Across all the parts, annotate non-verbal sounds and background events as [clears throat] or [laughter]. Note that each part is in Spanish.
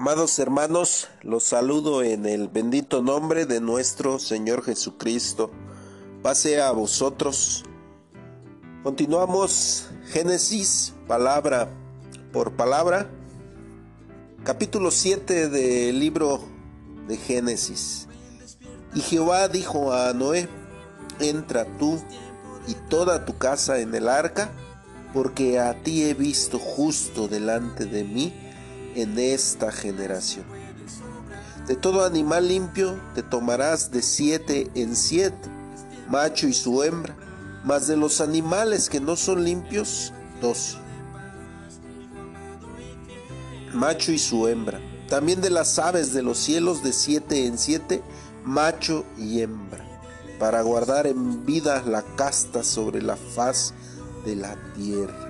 Amados hermanos, los saludo en el bendito nombre de nuestro Señor Jesucristo. Pase a vosotros. Continuamos Génesis, palabra por palabra, capítulo 7 del libro de Génesis. Y Jehová dijo a Noé, entra tú y toda tu casa en el arca, porque a ti he visto justo delante de mí en esta generación. De todo animal limpio te tomarás de siete en siete, macho y su hembra, mas de los animales que no son limpios, dos. Macho y su hembra. También de las aves de los cielos de siete en siete, macho y hembra, para guardar en vida la casta sobre la faz de la tierra.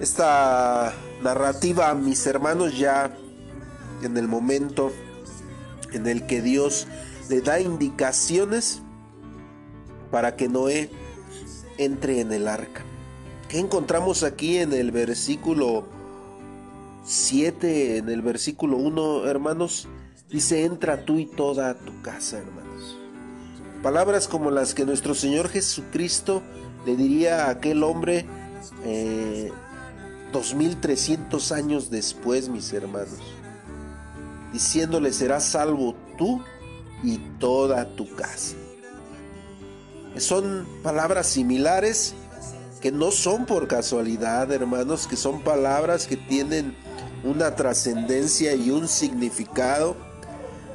Esta narrativa, mis hermanos, ya en el momento en el que Dios le da indicaciones para que Noé entre en el arca. ¿Qué encontramos aquí en el versículo 7, en el versículo 1, hermanos? Dice, entra tú y toda tu casa, hermanos. Palabras como las que nuestro Señor Jesucristo le diría a aquel hombre, eh, 2300 años después, mis hermanos, diciéndole, serás salvo tú y toda tu casa. Son palabras similares que no son por casualidad, hermanos, que son palabras que tienen una trascendencia y un significado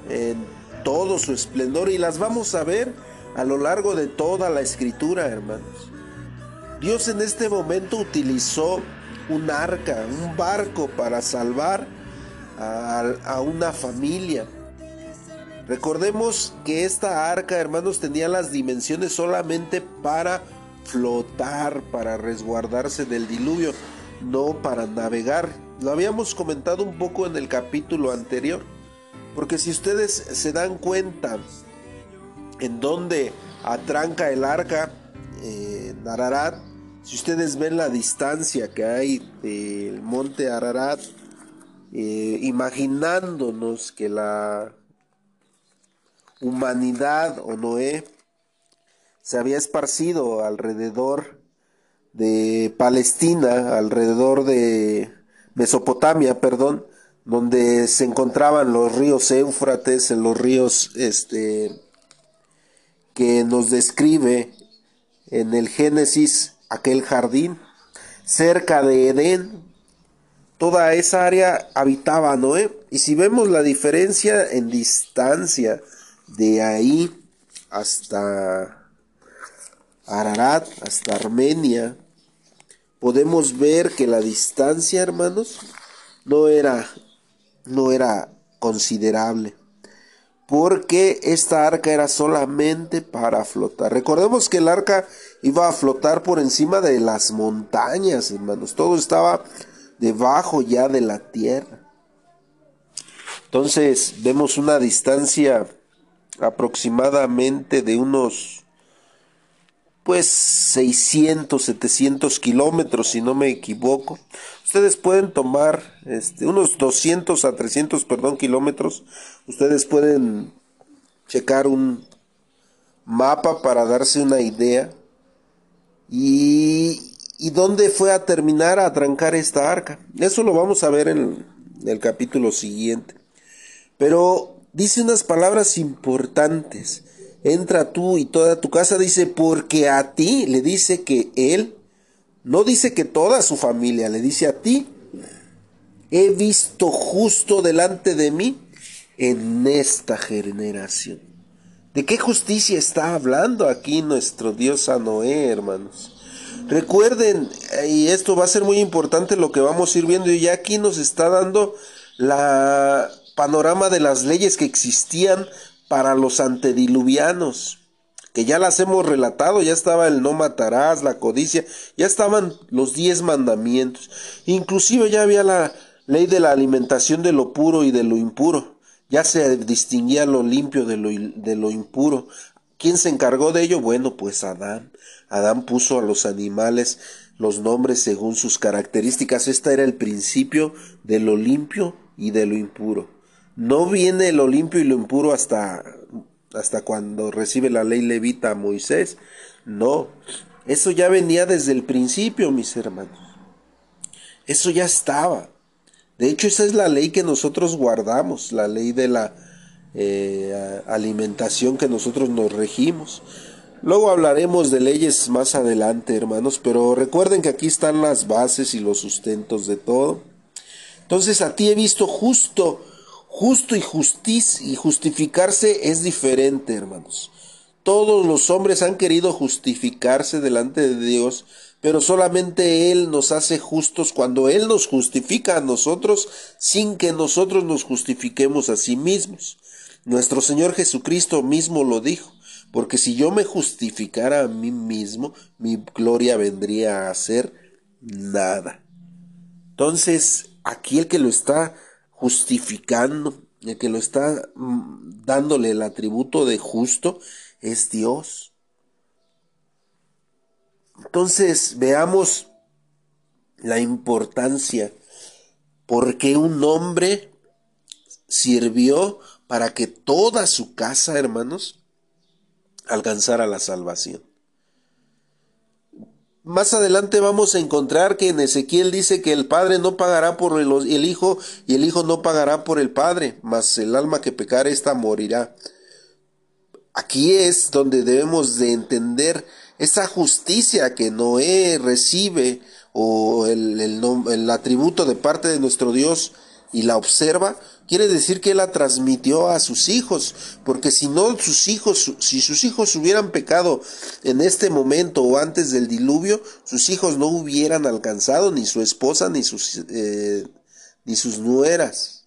en todo su esplendor y las vamos a ver a lo largo de toda la escritura, hermanos. Dios en este momento utilizó un arca, un barco para salvar a, una familia. Recordemos que esta arca, hermanos, tenía las dimensiones solamente para flotar, para resguardarse del diluvio, no para navegar. Lo habíamos comentado un poco en el capítulo anterior, porque si ustedes se dan cuenta en donde atranca el arca, eh, si ustedes ven la distancia que hay del monte Ararat, eh, imaginándonos que la humanidad o Noé se había esparcido alrededor de Palestina, alrededor de Mesopotamia, perdón, donde se encontraban los ríos Éufrates, los ríos este, que nos describe en el Génesis aquel jardín, cerca de Edén. Toda esa área habitaba Noé. Y si vemos la diferencia en distancia de ahí hasta Ararat, hasta Armenia, podemos ver que la distancia, hermanos, no era, no era considerable porque esta arca era solamente para flotar. Recordemos que el arca iba a flotar por encima de las montañas, hermanos. Todo estaba debajo ya de la tierra. Entonces vemos una distancia aproximadamente de unos pues 600, 700 kilómetros, si no me equivoco. Ustedes pueden tomar este, unos 200 a 300, perdón, kilómetros. Ustedes pueden checar un mapa para darse una idea. Y, dónde fue a terminar a trancar esta arca. Eso lo vamos a ver en el capítulo siguiente. Pero dice unas palabras importantes entra tú y toda tu casa, dice, porque a ti, le dice que él, no dice que toda su familia, le dice a ti, he visto justo delante de mí en esta generación. ¿De qué justicia está hablando aquí nuestro Dios a Noé, hermanos? Recuerden, y esto va a ser muy importante lo que vamos a ir viendo, y ya aquí nos está dando la panorama de las leyes que existían para los antediluvianos, que ya las hemos relatado, ya estaba el no matarás, la codicia, ya estaban los diez mandamientos, inclusive ya había la ley de la alimentación de lo puro y de lo impuro, ya se distinguía lo limpio de lo, de lo impuro. ¿Quién se encargó de ello? Bueno, pues Adán. Adán puso a los animales los nombres según sus características. Este era el principio de lo limpio y de lo impuro. No viene lo limpio y lo impuro hasta, hasta cuando recibe la ley levita a Moisés. No, eso ya venía desde el principio, mis hermanos. Eso ya estaba. De hecho, esa es la ley que nosotros guardamos, la ley de la eh, alimentación que nosotros nos regimos. Luego hablaremos de leyes más adelante, hermanos, pero recuerden que aquí están las bases y los sustentos de todo. Entonces, a ti he visto justo, justo y justicia y justificarse es diferente, hermanos. Todos los hombres han querido justificarse delante de Dios, pero solamente Él nos hace justos cuando Él nos justifica a nosotros sin que nosotros nos justifiquemos a sí mismos. Nuestro Señor Jesucristo mismo lo dijo, porque si yo me justificara a mí mismo, mi gloria vendría a ser nada. Entonces, aquí el que lo está justificando, el que lo está mm, dándole el atributo de justo, es Dios. Entonces veamos la importancia, porque un hombre sirvió para que toda su casa, hermanos, alcanzara la salvación. Más adelante vamos a encontrar que en Ezequiel dice que el Padre no pagará por el, Hijo y el Hijo no pagará por el Padre, mas el alma que pecare ésta morirá. Aquí es donde debemos de entender esa justicia que Noé recibe o el, el, atributo de parte de nuestro Dios y la observa, quiere decir que la transmitió a sus hijos, porque si no sus hijos, si sus hijos hubieran pecado en este momento o antes del diluvio, sus hijos no hubieran alcanzado ni su esposa ni sus, eh, ni sus nueras.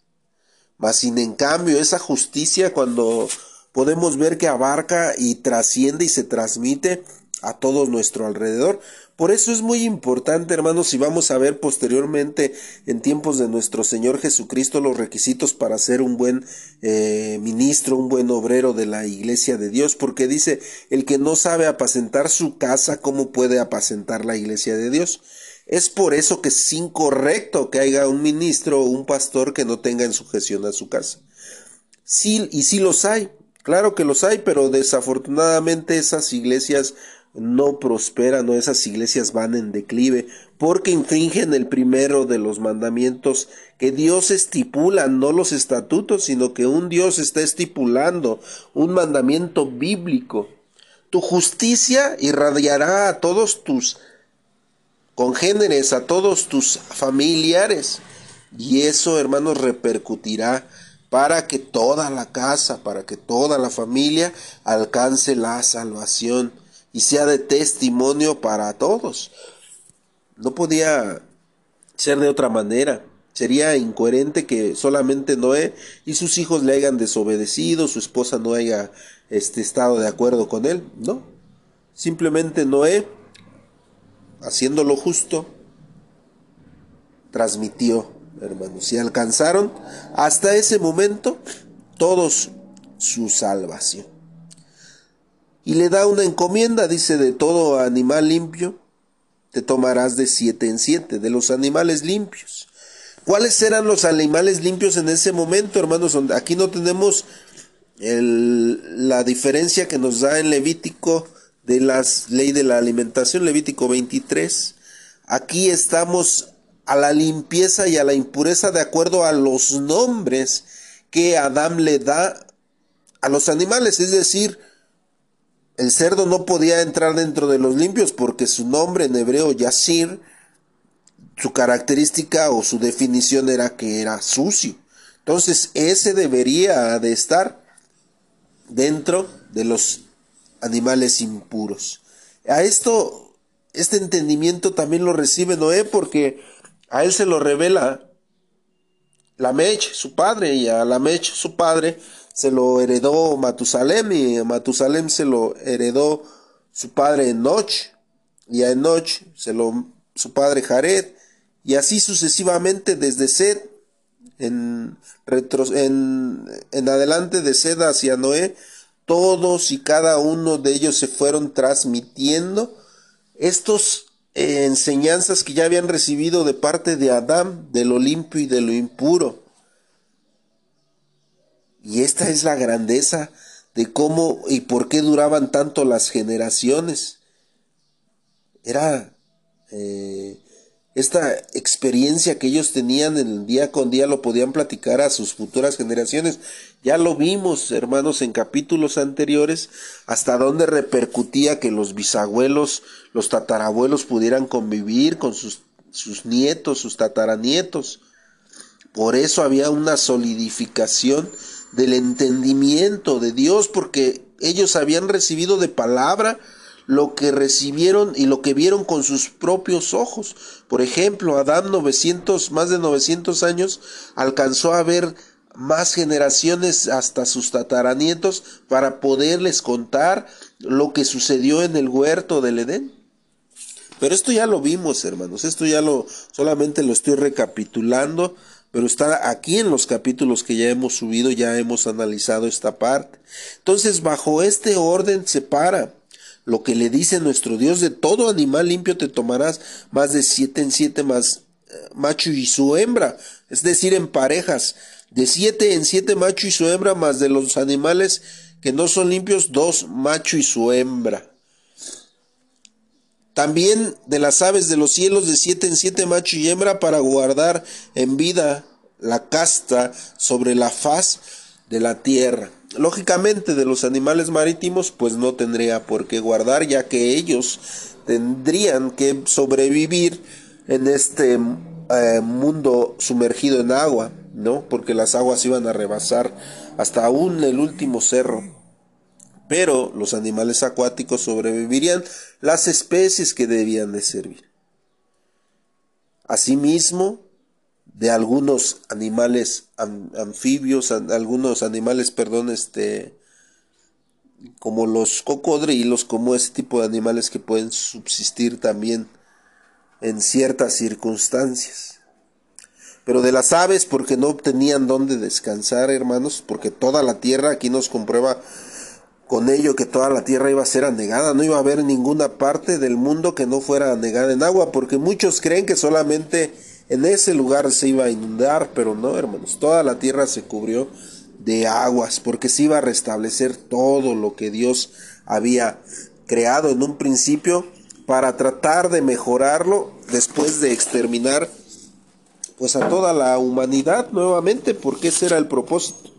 Mas sin en cambio esa justicia cuando podemos ver que abarca y trasciende y se transmite a todo nuestro alrededor. Por eso es muy importante, hermanos, si vamos a ver posteriormente en tiempos de nuestro Señor Jesucristo los requisitos para ser un buen eh, ministro, un buen obrero de la iglesia de Dios, porque dice, el que no sabe apacentar su casa, ¿cómo puede apacentar la iglesia de Dios? Es por eso que es incorrecto que haya un ministro o un pastor que no tenga en sujeción a su casa. Sí, y sí los hay, Claro que los hay, pero desafortunadamente esas iglesias no prosperan o esas iglesias van en declive porque infringen el primero de los mandamientos que Dios estipula, no los estatutos, sino que un Dios está estipulando un mandamiento bíblico. Tu justicia irradiará a todos tus congéneres, a todos tus familiares, y eso, hermanos, repercutirá para que toda la casa, para que toda la familia alcance la salvación y sea de testimonio para todos. No podía ser de otra manera. Sería incoherente que solamente Noé y sus hijos le hayan desobedecido, su esposa no haya este, estado de acuerdo con él. No. Simplemente Noé, haciendo lo justo, transmitió hermanos, y alcanzaron hasta ese momento todos su salvación. Y le da una encomienda, dice, de todo animal limpio, te tomarás de siete en siete, de los animales limpios. ¿Cuáles eran los animales limpios en ese momento, hermanos? Aquí no tenemos la diferencia que nos da en Levítico de la ley de la alimentación, Levítico 23. Aquí estamos a la limpieza y a la impureza de acuerdo a los nombres que Adán le da a los animales. Es decir, el cerdo no podía entrar dentro de los limpios porque su nombre en hebreo Yasir, su característica o su definición era que era sucio. Entonces ese debería de estar dentro de los animales impuros. A esto, este entendimiento también lo recibe Noé porque a él se lo revela Lamech, su padre, y a Lamech, su padre, se lo heredó Matusalem, y Matusalem se lo heredó su padre Enoch, y a Enoch se lo su padre Jared, y así sucesivamente desde Sed, en, en, en adelante de Sed hacia Noé, todos y cada uno de ellos se fueron transmitiendo estos enseñanzas que ya habían recibido de parte de Adán, de lo limpio y de lo impuro. Y esta es la grandeza de cómo y por qué duraban tanto las generaciones. Era eh, esta experiencia que ellos tenían el día con día lo podían platicar a sus futuras generaciones. Ya lo vimos, hermanos, en capítulos anteriores, hasta dónde repercutía que los bisabuelos, los tatarabuelos pudieran convivir con sus, sus nietos, sus tataranietos. Por eso había una solidificación del entendimiento de Dios, porque ellos habían recibido de palabra lo que recibieron y lo que vieron con sus propios ojos. Por ejemplo, Adán 900, más de 900 años, alcanzó a ver más generaciones hasta sus tataranietos para poderles contar lo que sucedió en el huerto del Edén. Pero esto ya lo vimos, hermanos, esto ya lo solamente lo estoy recapitulando, pero está aquí en los capítulos que ya hemos subido, ya hemos analizado esta parte. Entonces, bajo este orden se para lo que le dice nuestro Dios, de todo animal limpio te tomarás más de siete en siete más eh, macho y su hembra, es decir, en parejas, de siete en siete macho y su hembra, más de los animales que no son limpios, dos macho y su hembra. También de las aves de los cielos, de siete en siete macho y hembra, para guardar en vida la casta sobre la faz de la tierra. Lógicamente de los animales marítimos pues no tendría por qué guardar ya que ellos tendrían que sobrevivir en este eh, mundo sumergido en agua, ¿no? Porque las aguas iban a rebasar hasta aún el último cerro. Pero los animales acuáticos sobrevivirían las especies que debían de servir. Asimismo, de algunos animales anfibios, algunos animales, perdón, este, como los cocodrilos, como ese tipo de animales que pueden subsistir también en ciertas circunstancias. Pero de las aves, porque no tenían dónde descansar, hermanos, porque toda la tierra, aquí nos comprueba con ello que toda la tierra iba a ser anegada, no iba a haber ninguna parte del mundo que no fuera anegada en agua, porque muchos creen que solamente en ese lugar se iba a inundar, pero no, hermanos, toda la tierra se cubrió de aguas, porque se iba a restablecer todo lo que Dios había creado en un principio para tratar de mejorarlo después de exterminar pues a toda la humanidad nuevamente, porque ese era el propósito,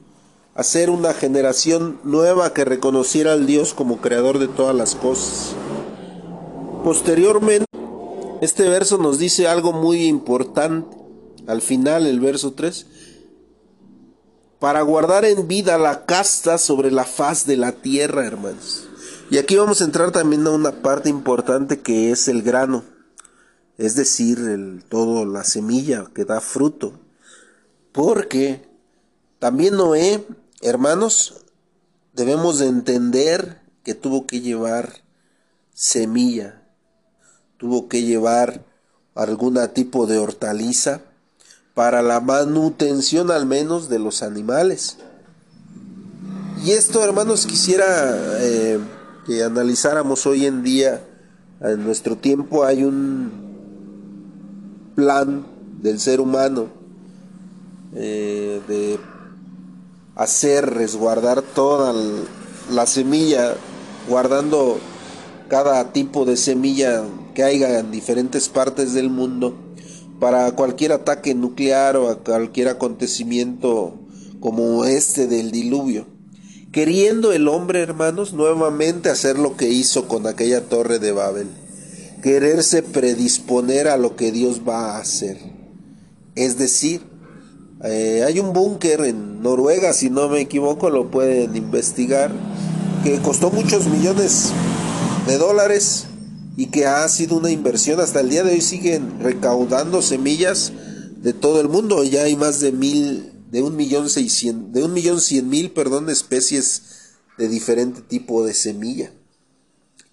hacer una generación nueva que reconociera al Dios como creador de todas las cosas. Posteriormente este verso nos dice algo muy importante. Al final, el verso 3. Para guardar en vida la casta sobre la faz de la tierra, hermanos. Y aquí vamos a entrar también a una parte importante que es el grano. Es decir, el, todo la semilla que da fruto. Porque también Noé, hermanos, debemos de entender que tuvo que llevar semilla tuvo que llevar algún tipo de hortaliza para la manutención al menos de los animales. Y esto, hermanos, quisiera eh, que analizáramos hoy en día, en nuestro tiempo hay un plan del ser humano eh, de hacer resguardar toda la semilla, guardando cada tipo de semilla que haya en diferentes partes del mundo para cualquier ataque nuclear o a cualquier acontecimiento como este del diluvio. Queriendo el hombre, hermanos, nuevamente hacer lo que hizo con aquella torre de Babel. Quererse predisponer a lo que Dios va a hacer. Es decir, eh, hay un búnker en Noruega, si no me equivoco, lo pueden investigar, que costó muchos millones de dólares y que ha sido una inversión. Hasta el día de hoy siguen recaudando semillas de todo el mundo. Ya hay más de mil de un millón seiscientos de un millón cien mil perdón especies de diferente tipo de semilla.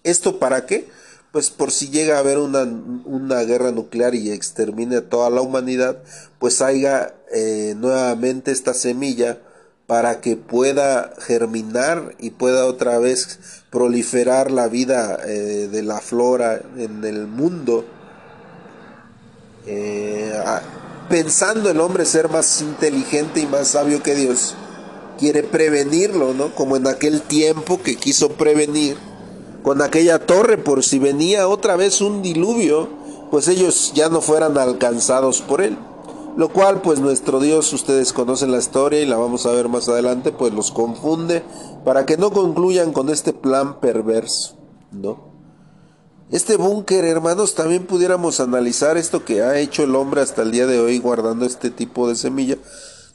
Esto para qué pues por si llega a haber una, una guerra nuclear y extermine a toda la humanidad pues haya eh, nuevamente esta semilla para que pueda germinar y pueda otra vez proliferar la vida eh, de la flora en el mundo, eh, pensando el hombre ser más inteligente y más sabio que Dios, quiere prevenirlo, ¿no? Como en aquel tiempo que quiso prevenir con aquella torre por si venía otra vez un diluvio, pues ellos ya no fueran alcanzados por él. Lo cual pues nuestro Dios, ustedes conocen la historia y la vamos a ver más adelante, pues los confunde para que no concluyan con este plan perverso, ¿no? Este búnker, hermanos, también pudiéramos analizar esto que ha hecho el hombre hasta el día de hoy guardando este tipo de semilla,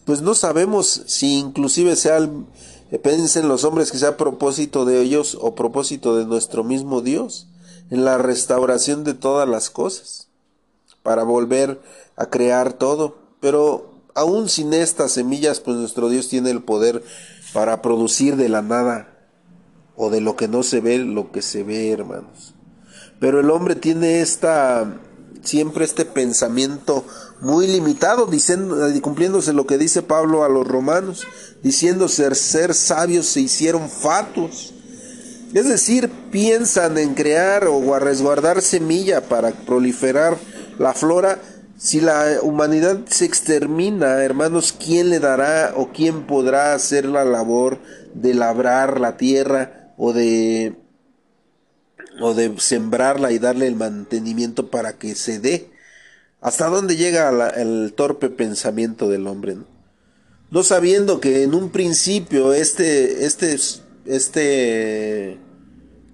pues no sabemos si inclusive sea el, Piensen los hombres que sea propósito de ellos o propósito de nuestro mismo Dios, en la restauración de todas las cosas, para volver a crear todo. Pero aún sin estas semillas, pues nuestro Dios tiene el poder para producir de la nada o de lo que no se ve lo que se ve, hermanos. Pero el hombre tiene esta siempre este pensamiento muy limitado, diciendo, cumpliéndose lo que dice Pablo a los romanos, diciendo ser, ser sabios se hicieron fatuos. Es decir, piensan en crear o resguardar semilla para proliferar la flora. Si la humanidad se extermina, hermanos, ¿quién le dará o quién podrá hacer la labor de labrar la tierra o de o de sembrarla y darle el mantenimiento para que se dé. ¿Hasta dónde llega el torpe pensamiento del hombre? ¿no? sabiendo que en un principio este, este, este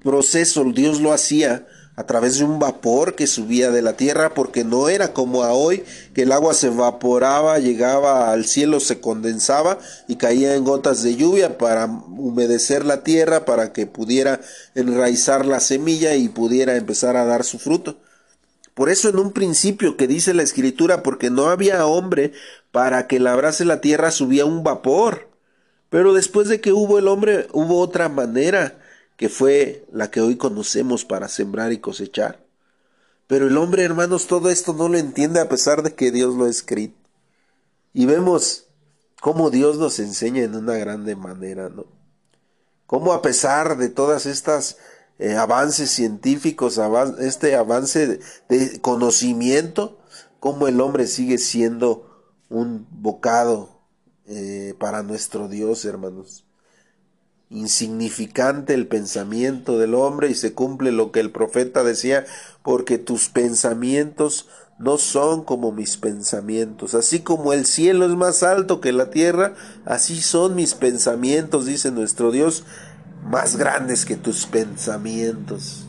proceso Dios lo hacía a través de un vapor que subía de la tierra, porque no era como a hoy, que el agua se evaporaba, llegaba al cielo, se condensaba y caía en gotas de lluvia para humedecer la tierra, para que pudiera enraizar la semilla y pudiera empezar a dar su fruto. Por eso en un principio que dice la escritura, porque no había hombre para que labrase la tierra, subía un vapor. Pero después de que hubo el hombre, hubo otra manera que fue la que hoy conocemos para sembrar y cosechar. Pero el hombre, hermanos, todo esto no lo entiende a pesar de que Dios lo ha escrito. Y vemos cómo Dios nos enseña en una grande manera, ¿no? Cómo a pesar de todas estas eh, avances científicos, este avance de, conocimiento, cómo el hombre sigue siendo un bocado eh, para nuestro Dios, hermanos insignificante el pensamiento del hombre y se cumple lo que el profeta decía, porque tus pensamientos no son como mis pensamientos, así como el cielo es más alto que la tierra, así son mis pensamientos, dice nuestro Dios, más grandes que tus pensamientos.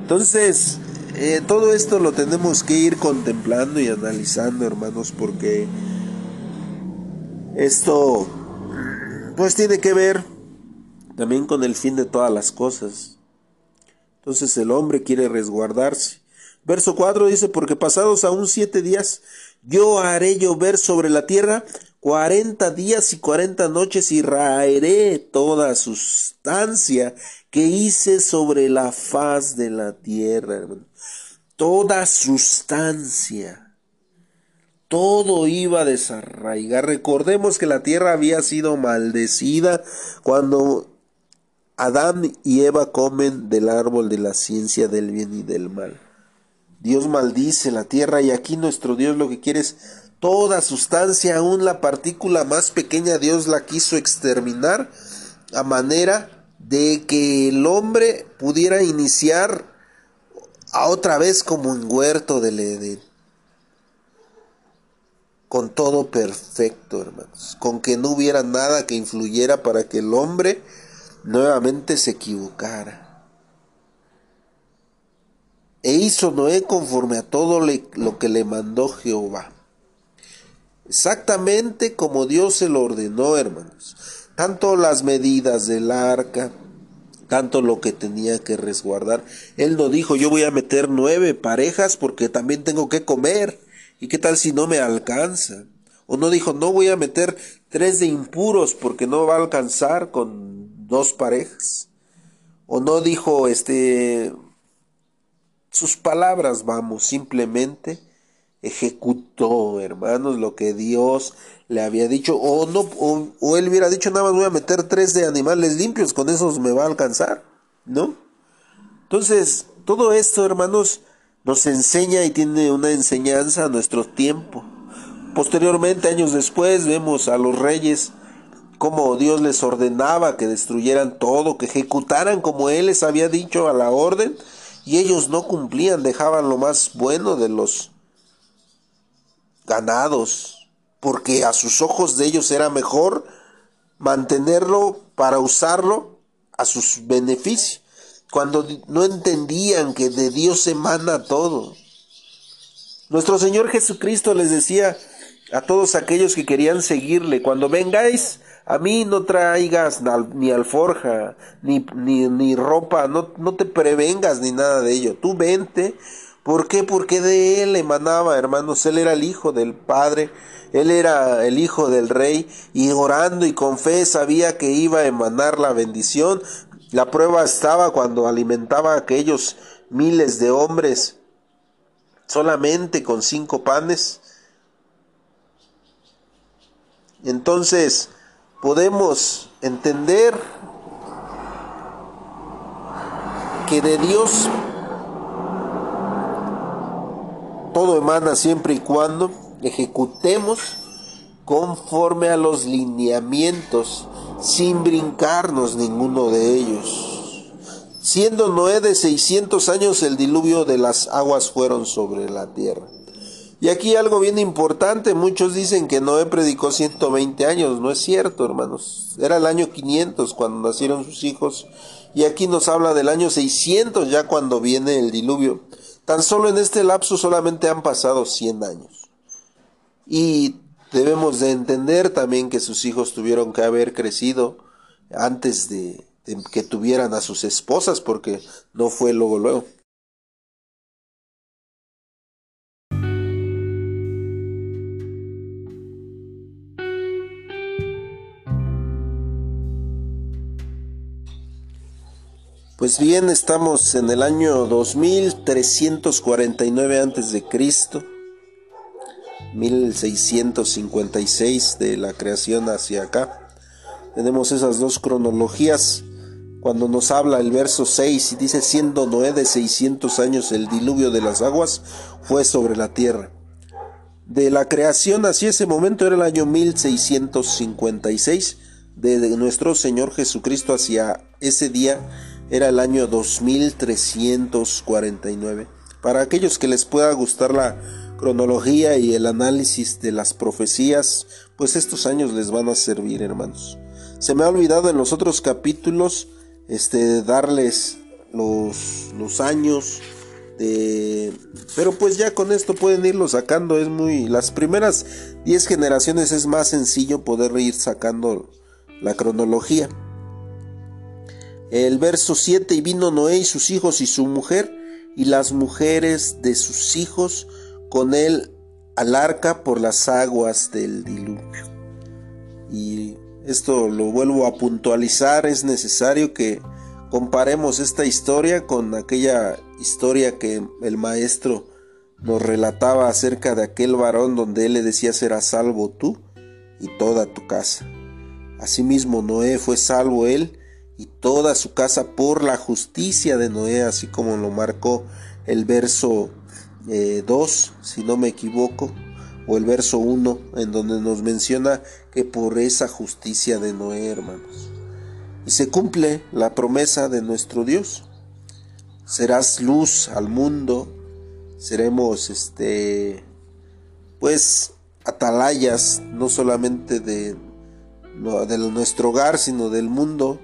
Entonces, eh, todo esto lo tenemos que ir contemplando y analizando, hermanos, porque esto pues tiene que ver también con el fin de todas las cosas. Entonces el hombre quiere resguardarse. Verso 4 dice, porque pasados aún siete días, yo haré llover sobre la tierra cuarenta días y cuarenta noches y raeré toda sustancia que hice sobre la faz de la tierra. Toda sustancia todo iba a desarraigar. Recordemos que la tierra había sido maldecida cuando Adán y Eva comen del árbol de la ciencia del bien y del mal. Dios maldice la tierra y aquí nuestro Dios lo que quiere es toda sustancia, aún la partícula más pequeña, Dios la quiso exterminar a manera de que el hombre pudiera iniciar a otra vez como un huerto del Edén. Con todo perfecto, hermanos. Con que no hubiera nada que influyera para que el hombre nuevamente se equivocara. E hizo Noé conforme a todo lo que le mandó Jehová. Exactamente como Dios se lo ordenó, hermanos. Tanto las medidas del arca, tanto lo que tenía que resguardar. Él no dijo, yo voy a meter nueve parejas porque también tengo que comer. ¿Y qué tal si no me alcanza? O no dijo, no voy a meter tres de impuros porque no va a alcanzar con dos parejas. O no dijo este sus palabras, vamos, simplemente ejecutó, hermanos, lo que Dios le había dicho. O no, o, él hubiera dicho, nada más voy a meter tres de animales limpios, con esos me va a alcanzar, ¿no? Entonces, todo esto, hermanos, nos enseña y tiene una enseñanza a nuestro tiempo. Posteriormente, años después, vemos a los reyes cómo Dios les ordenaba que destruyeran todo, que ejecutaran como Él les había dicho a la orden, y ellos no cumplían, dejaban lo más bueno de los ganados, porque a sus ojos de ellos era mejor mantenerlo para usarlo a sus beneficios, cuando no entendían que de Dios emana todo. Nuestro Señor Jesucristo les decía a todos aquellos que querían seguirle, cuando vengáis a mí no traigas ni alforja, ni, ni, ni ropa, no, no te prevengas ni nada de ello. Tú vente. ¿Por qué? Porque de él emanaba, hermanos. Él era el hijo del Padre, él era el hijo del rey, y orando y con fe sabía que iba a emanar la bendición. La prueba estaba cuando alimentaba a aquellos miles de hombres solamente con cinco panes. Entonces, podemos entender que de Dios todo emana siempre y cuando ejecutemos conforme a los lineamientos sin brincarnos ninguno de ellos. Siendo Noé de 600 años el diluvio de las aguas fueron sobre la tierra. Y aquí algo bien importante, muchos dicen que Noé predicó 120 años, no es cierto hermanos, era el año 500 cuando nacieron sus hijos y aquí nos habla del año 600 ya cuando viene el diluvio. Tan solo en este lapso solamente han pasado 100 años. Y debemos de entender también que sus hijos tuvieron que haber crecido antes de, de que tuvieran a sus esposas porque no fue luego luego. Pues bien, estamos en el año 2349 antes de Cristo, 1656 de la creación hacia acá. Tenemos esas dos cronologías. Cuando nos habla el verso 6 y dice, siendo Noé de 600 años el diluvio de las aguas fue sobre la tierra. De la creación hacia ese momento era el año 1656 de nuestro Señor Jesucristo hacia ese día era el año 2349. Para aquellos que les pueda gustar la cronología y el análisis de las profecías, pues estos años les van a servir, hermanos. Se me ha olvidado en los otros capítulos este darles los, los años de pero pues ya con esto pueden irlo sacando es muy las primeras 10 generaciones es más sencillo poder ir sacando la cronología el verso 7, y vino Noé y sus hijos y su mujer y las mujeres de sus hijos con él al arca por las aguas del diluvio. Y esto lo vuelvo a puntualizar, es necesario que comparemos esta historia con aquella historia que el maestro nos relataba acerca de aquel varón donde él le decía serás salvo tú y toda tu casa. Asimismo Noé fue salvo él y toda su casa por la justicia de Noé, así como lo marcó el verso 2, eh, si no me equivoco, o el verso 1, en donde nos menciona que por esa justicia de Noé, hermanos. Y se cumple la promesa de nuestro Dios. Serás luz al mundo, seremos este pues atalayas no solamente de, de nuestro hogar, sino del mundo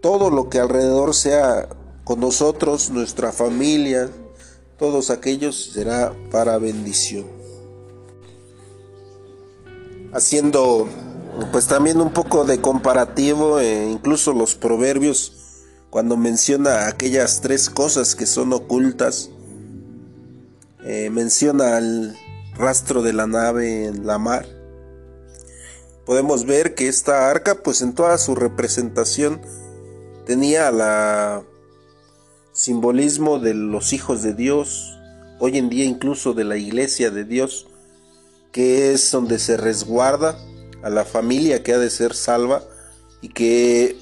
todo lo que alrededor sea con nosotros, nuestra familia, todos aquellos será para bendición. Haciendo pues también un poco de comparativo, e incluso los proverbios, cuando menciona aquellas tres cosas que son ocultas, eh, menciona el rastro de la nave en la mar. Podemos ver que esta arca, pues en toda su representación, tenía la simbolismo de los hijos de Dios, hoy en día incluso de la iglesia de Dios, que es donde se resguarda a la familia que ha de ser salva y que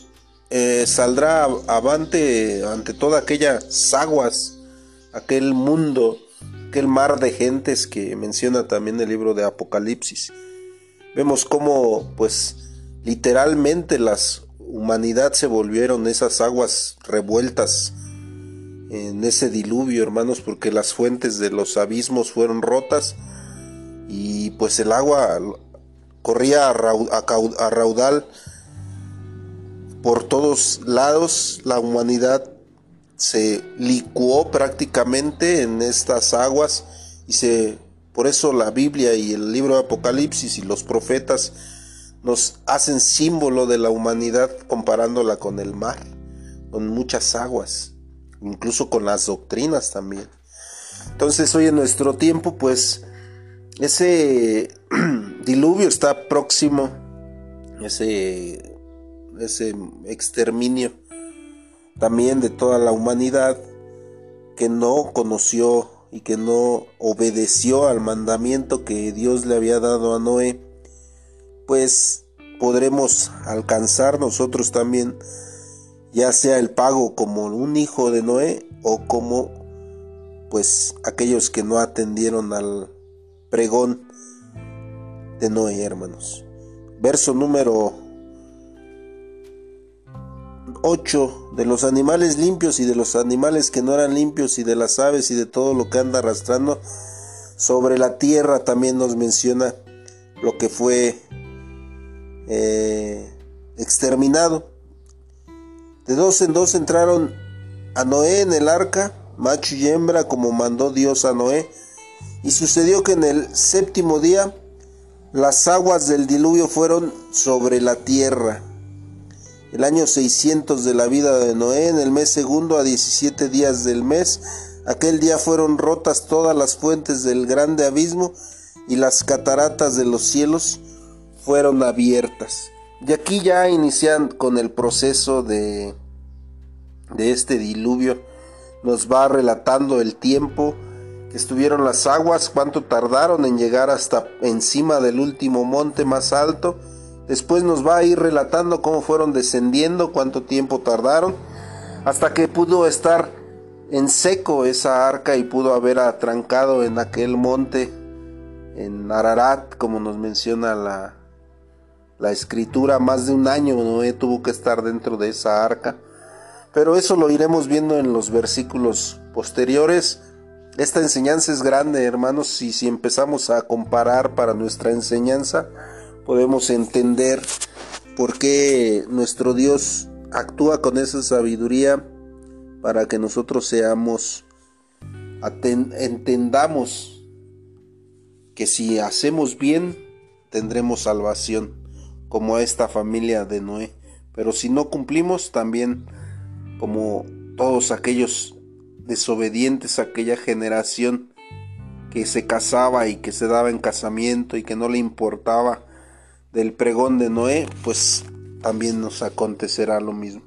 eh, saldrá avante ante todas aquellas aguas, aquel mundo, aquel mar de gentes que menciona también el libro de Apocalipsis. Vemos cómo pues literalmente las humanidad se volvieron esas aguas revueltas en ese diluvio, hermanos, porque las fuentes de los abismos fueron rotas y pues el agua corría a, raudal por todos lados, la humanidad se licuó prácticamente en estas aguas y se por eso la Biblia y el libro de Apocalipsis y los profetas nos hacen símbolo de la humanidad comparándola con el mar, con muchas aguas, incluso con las doctrinas también. Entonces hoy en nuestro tiempo pues ese [clears throat] diluvio está próximo, ese, ese exterminio también de toda la humanidad que no conoció y que no obedeció al mandamiento que Dios le había dado a Noé pues podremos alcanzar nosotros también ya sea el pago como un hijo de Noé o como pues aquellos que no atendieron al pregón de Noé, hermanos. Verso número 8 de los animales limpios y de los animales que no eran limpios y de las aves y de todo lo que anda arrastrando sobre la tierra también nos menciona lo que fue eh, exterminado. De dos en dos entraron a Noé en el arca, macho y hembra, como mandó Dios a Noé. Y sucedió que en el séptimo día las aguas del diluvio fueron sobre la tierra. El año 600 de la vida de Noé, en el mes segundo a 17 días del mes, aquel día fueron rotas todas las fuentes del grande abismo y las cataratas de los cielos fueron abiertas. Y aquí ya inician con el proceso de, de este diluvio. Nos va relatando el tiempo que estuvieron las aguas, cuánto tardaron en llegar hasta encima del último monte más alto. Después nos va a ir relatando cómo fueron descendiendo, cuánto tiempo tardaron, hasta que pudo estar en seco esa arca y pudo haber atrancado en aquel monte, en Ararat, como nos menciona la, la escritura, más de un año Noé tuvo que estar dentro de esa arca. Pero eso lo iremos viendo en los versículos posteriores. Esta enseñanza es grande, hermanos, y si empezamos a comparar para nuestra enseñanza, podemos entender por qué nuestro Dios actúa con esa sabiduría para que nosotros seamos, entendamos que si hacemos bien, tendremos salvación como esta familia de Noé. Pero si no cumplimos, también como todos aquellos desobedientes, aquella generación que se casaba y que se daba en casamiento y que no le importaba del pregón de Noé, pues también nos acontecerá lo mismo.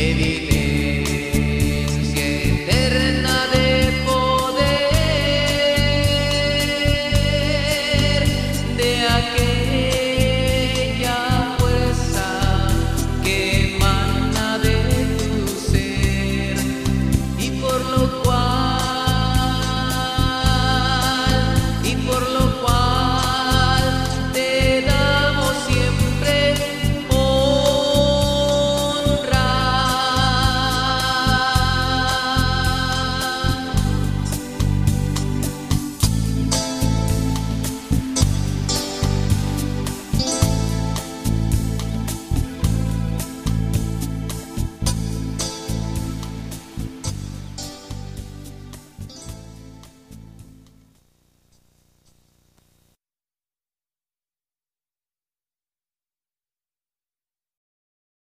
evite